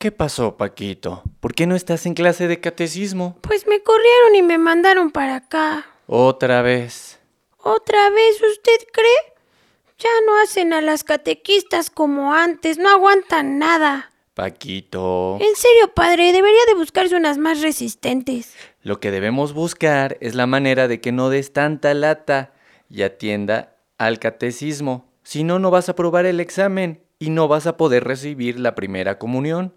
¿Qué pasó, Paquito? ¿Por qué no estás en clase de catecismo? Pues me corrieron y me mandaron para acá. Otra vez. ¿Otra vez usted cree? Ya no hacen a las catequistas como antes, no aguantan nada. Paquito. En serio, padre, debería de buscarse unas más resistentes. Lo que debemos buscar es la manera de que no des tanta lata y atienda al catecismo. Si no, no vas a aprobar el examen y no vas a poder recibir la primera comunión.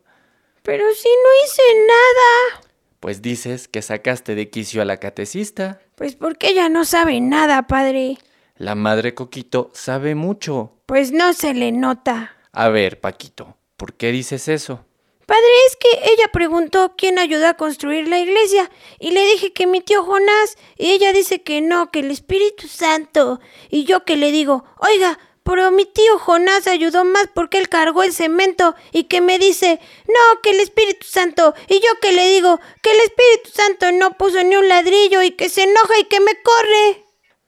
Pero si no hice nada. Pues dices que sacaste de quicio a la catecista. Pues porque ella no sabe nada, padre. La madre Coquito sabe mucho. Pues no se le nota. A ver, Paquito, ¿por qué dices eso? Padre, es que ella preguntó quién ayudó a construir la iglesia y le dije que mi tío Jonás y ella dice que no, que el Espíritu Santo. Y yo que le digo, oiga, pero mi tío Jonás ayudó más porque él cargó el cemento y que me dice, no, que el Espíritu Santo. Y yo que le digo, que el Espíritu Santo no puso ni un ladrillo y que se enoja y que me corre.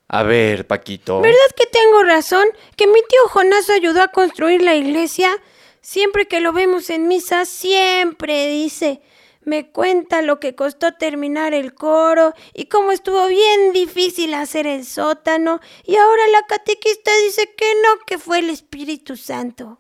A ver, Paquito. ¿Verdad que tengo razón? Que mi tío Jonás ayudó a construir la iglesia. Siempre que lo vemos en misa, siempre dice, me cuenta lo que costó terminar el coro y cómo estuvo bien difícil hacer el sótano. Y ahora la catequista dice que no, que fue el Espíritu Santo.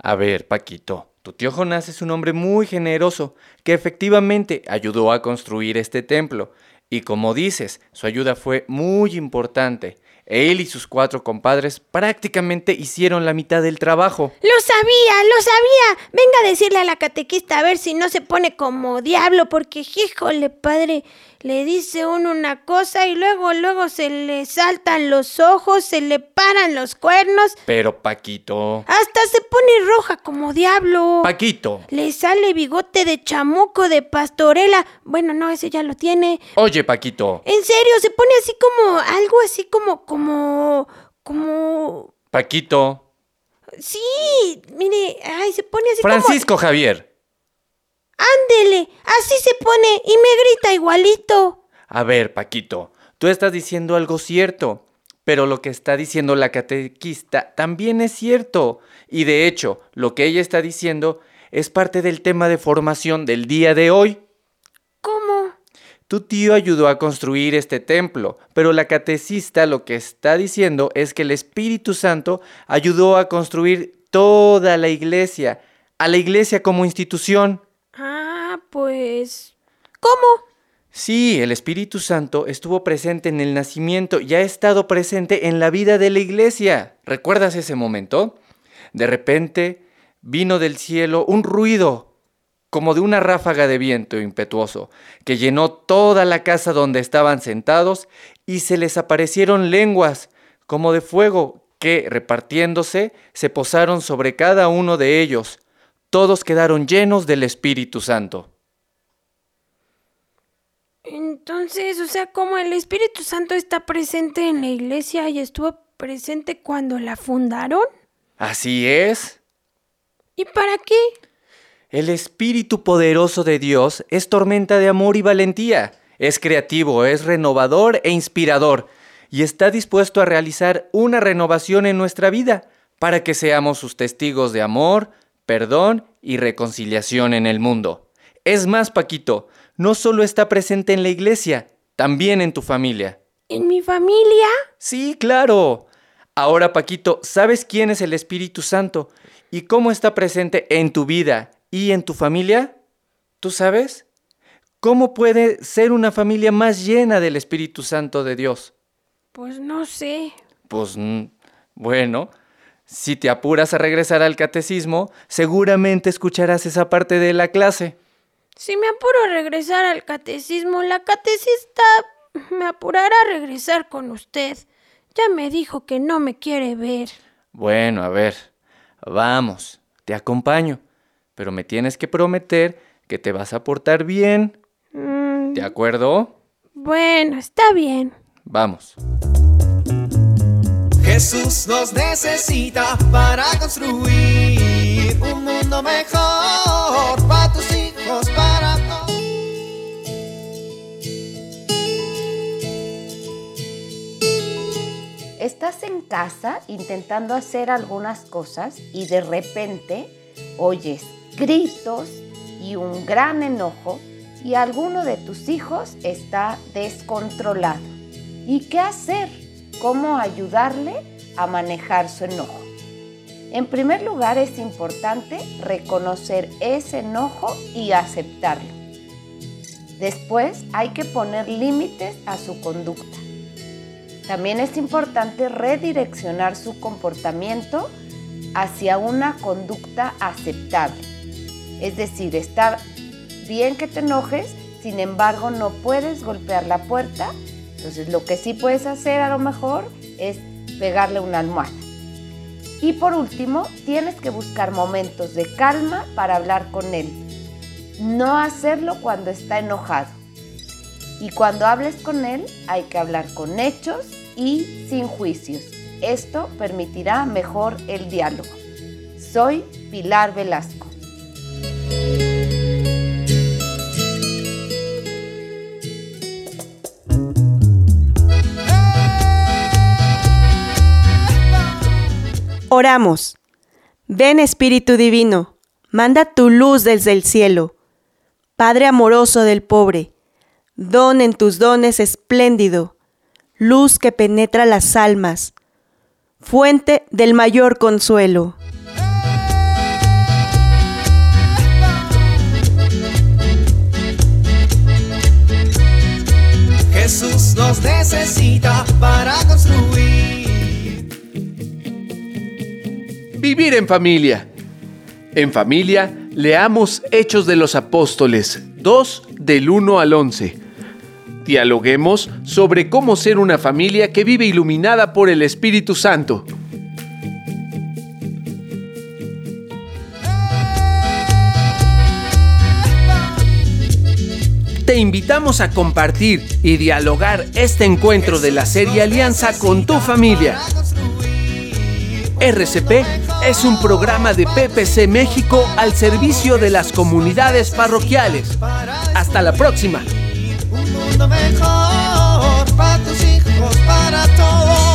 A ver, Paquito, tu tío Jonás es un hombre muy generoso que efectivamente ayudó a construir este templo. Y como dices, su ayuda fue muy importante. Él y sus cuatro compadres prácticamente hicieron la mitad del trabajo. Lo sabía, lo sabía. Venga a decirle a la catequista a ver si no se pone como diablo, porque híjole, padre, le dice uno una cosa y luego, luego se le saltan los ojos, se le paran los cuernos, Pero Paquito... hasta se pone roja como diablo. Paquito. Le sale bigote de chamuco de pastorela. Bueno, no, ese ya lo tiene. Oye, Paquito. En serio, se pone así como, algo así como, como, como... Paquito. Sí, mire, ay, se pone así como... Francisco Javier. Ándele, así se pone y me grita igualito. A ver, Paquito, tú estás diciendo algo cierto, pero lo que está diciendo la catequista también es cierto. Y de hecho, lo que ella está diciendo es parte del tema de formación del día de hoy. ¿Cómo? Tu tío ayudó a construir este templo, pero la catecista lo que está diciendo es que el Espíritu Santo ayudó a construir toda la iglesia, a la iglesia como institución. Pues... ¿Cómo? Sí, el Espíritu Santo estuvo presente en el nacimiento y ha estado presente en la vida de la iglesia. ¿Recuerdas ese momento? De repente vino del cielo un ruido, como de una ráfaga de viento impetuoso, que llenó toda la casa donde estaban sentados y se les aparecieron lenguas, como de fuego, que, repartiéndose, se posaron sobre cada uno de ellos. Todos quedaron llenos del Espíritu Santo. Entonces, o sea, como el Espíritu Santo está presente en la iglesia y estuvo presente cuando la fundaron. Así es. ¿Y para qué? El Espíritu poderoso de Dios es tormenta de amor y valentía. Es creativo, es renovador e inspirador. Y está dispuesto a realizar una renovación en nuestra vida para que seamos sus testigos de amor, perdón y reconciliación en el mundo. Es más, Paquito, no solo está presente en la iglesia, también en tu familia. ¿En mi familia? Sí, claro. Ahora, Paquito, ¿sabes quién es el Espíritu Santo y cómo está presente en tu vida y en tu familia? ¿Tú sabes? ¿Cómo puede ser una familia más llena del Espíritu Santo de Dios? Pues no sé. Pues mm, bueno, si te apuras a regresar al catecismo, seguramente escucharás esa parte de la clase. Si me apuro a regresar al catecismo, la catecista me apurará a regresar con usted. Ya me dijo que no me quiere ver. Bueno, a ver, vamos, te acompaño, pero me tienes que prometer que te vas a portar bien. Mm, ¿De acuerdo? bueno, está bien. Vamos. Jesús nos necesita para construir un mundo mejor para tus Estás en casa intentando hacer algunas cosas y de repente oyes gritos y un gran enojo y alguno de tus hijos está descontrolado. ¿Y qué hacer? ¿Cómo ayudarle a manejar su enojo? En primer lugar es importante reconocer ese enojo y aceptarlo. Después hay que poner límites a su conducta. También es importante redireccionar su comportamiento hacia una conducta aceptable. Es decir, está bien que te enojes, sin embargo no puedes golpear la puerta. Entonces lo que sí puedes hacer a lo mejor es pegarle una almohada. Y por último, tienes que buscar momentos de calma para hablar con él. No hacerlo cuando está enojado. Y cuando hables con él, hay que hablar con hechos y sin juicios. Esto permitirá mejor el diálogo. Soy Pilar Velasco. Oramos. Ven Espíritu Divino, manda tu luz desde el cielo. Padre amoroso del pobre, don en tus dones espléndido, luz que penetra las almas, fuente del mayor consuelo. Jesús nos necesita para construir. Vivir en familia. En familia, leamos Hechos de los Apóstoles 2 del 1 al 11. Dialoguemos sobre cómo ser una familia que vive iluminada por el Espíritu Santo. Te invitamos a compartir y dialogar este encuentro de la serie Alianza con tu familia. RCP es un programa de PPC México al servicio de las comunidades parroquiales. Hasta la próxima mejor para tus hijos, para todos.